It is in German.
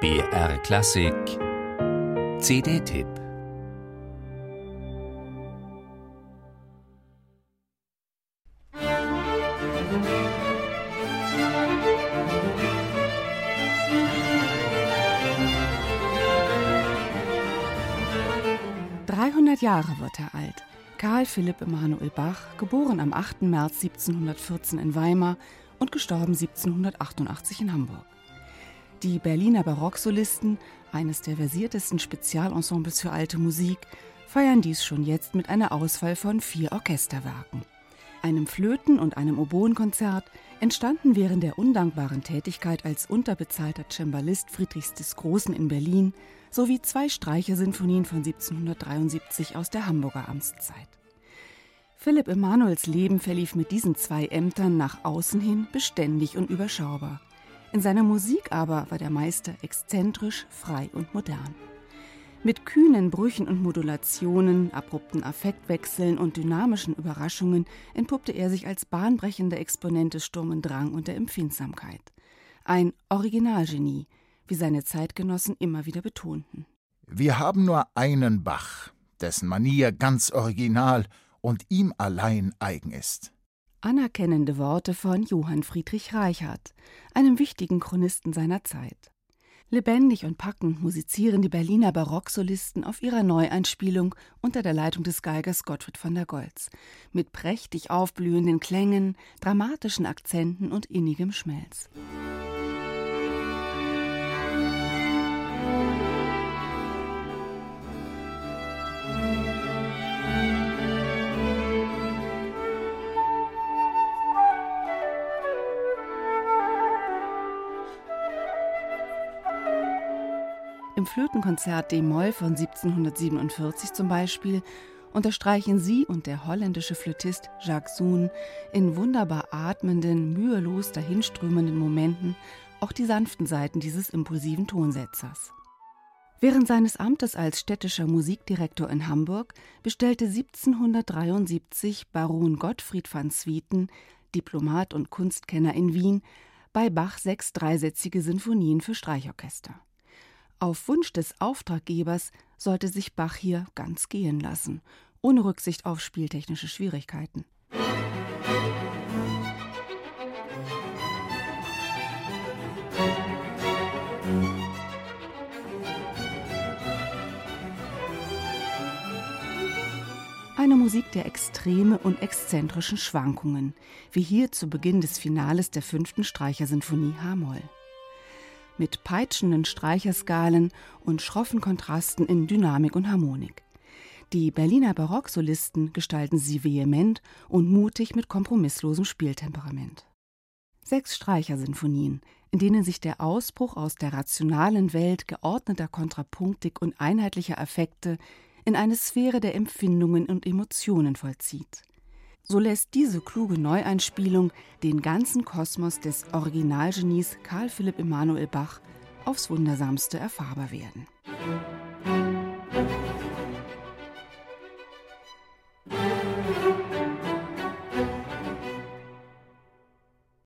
BR Klassik CD-Tipp Dreihundert Jahre wird er alt. Karl Philipp Emanuel Bach, geboren am 8. März 1714 in Weimar und gestorben 1788 in Hamburg. Die Berliner Barocksolisten, eines der versiertesten Spezialensembles für alte Musik, feiern dies schon jetzt mit einer Auswahl von vier Orchesterwerken. Einem Flöten- und einem Oboenkonzert entstanden während der undankbaren Tätigkeit als unterbezahlter Cembalist Friedrichs des Großen in Berlin sowie zwei Streichersinfonien von 1773 aus der Hamburger Amtszeit. Philipp Emanuels Leben verlief mit diesen zwei Ämtern nach außen hin beständig und überschaubar. In seiner Musik aber war der Meister exzentrisch, frei und modern. Mit kühnen Brüchen und Modulationen, abrupten Affektwechseln und dynamischen Überraschungen entpuppte er sich als bahnbrechender Exponent des Sturm Drang und der Empfindsamkeit. Ein Originalgenie, wie seine Zeitgenossen immer wieder betonten. Wir haben nur einen Bach, dessen Manier ganz original und ihm allein eigen ist. Anerkennende Worte von Johann Friedrich Reichhardt, einem wichtigen Chronisten seiner Zeit. Lebendig und packend musizieren die Berliner Barocksolisten auf ihrer Neueinspielung unter der Leitung des Geigers Gottfried von der Goltz, mit prächtig aufblühenden Klängen, dramatischen Akzenten und innigem Schmelz. Im Flötenkonzert D-Moll von 1747 zum Beispiel unterstreichen sie und der holländische Flötist Jacques Sohn in wunderbar atmenden, mühelos dahinströmenden Momenten auch die sanften Seiten dieses impulsiven Tonsetzers. Während seines Amtes als städtischer Musikdirektor in Hamburg bestellte 1773 Baron Gottfried van Swieten, Diplomat und Kunstkenner in Wien, bei Bach sechs dreisätzige Sinfonien für Streichorchester. Auf Wunsch des Auftraggebers sollte sich Bach hier ganz gehen lassen, ohne Rücksicht auf spieltechnische Schwierigkeiten. Eine Musik der Extreme und exzentrischen Schwankungen, wie hier zu Beginn des Finales der fünften Streichersinfonie H-Moll mit peitschenden Streicherskalen und schroffen Kontrasten in Dynamik und Harmonik. Die Berliner Barocksolisten gestalten sie vehement und mutig mit kompromisslosem Spieltemperament. Sechs Streichersinfonien, in denen sich der Ausbruch aus der rationalen Welt geordneter Kontrapunktik und einheitlicher Affekte in eine Sphäre der Empfindungen und Emotionen vollzieht. So lässt diese kluge Neueinspielung den ganzen Kosmos des Originalgenies Karl Philipp Emanuel Bach aufs Wundersamste erfahrbar werden.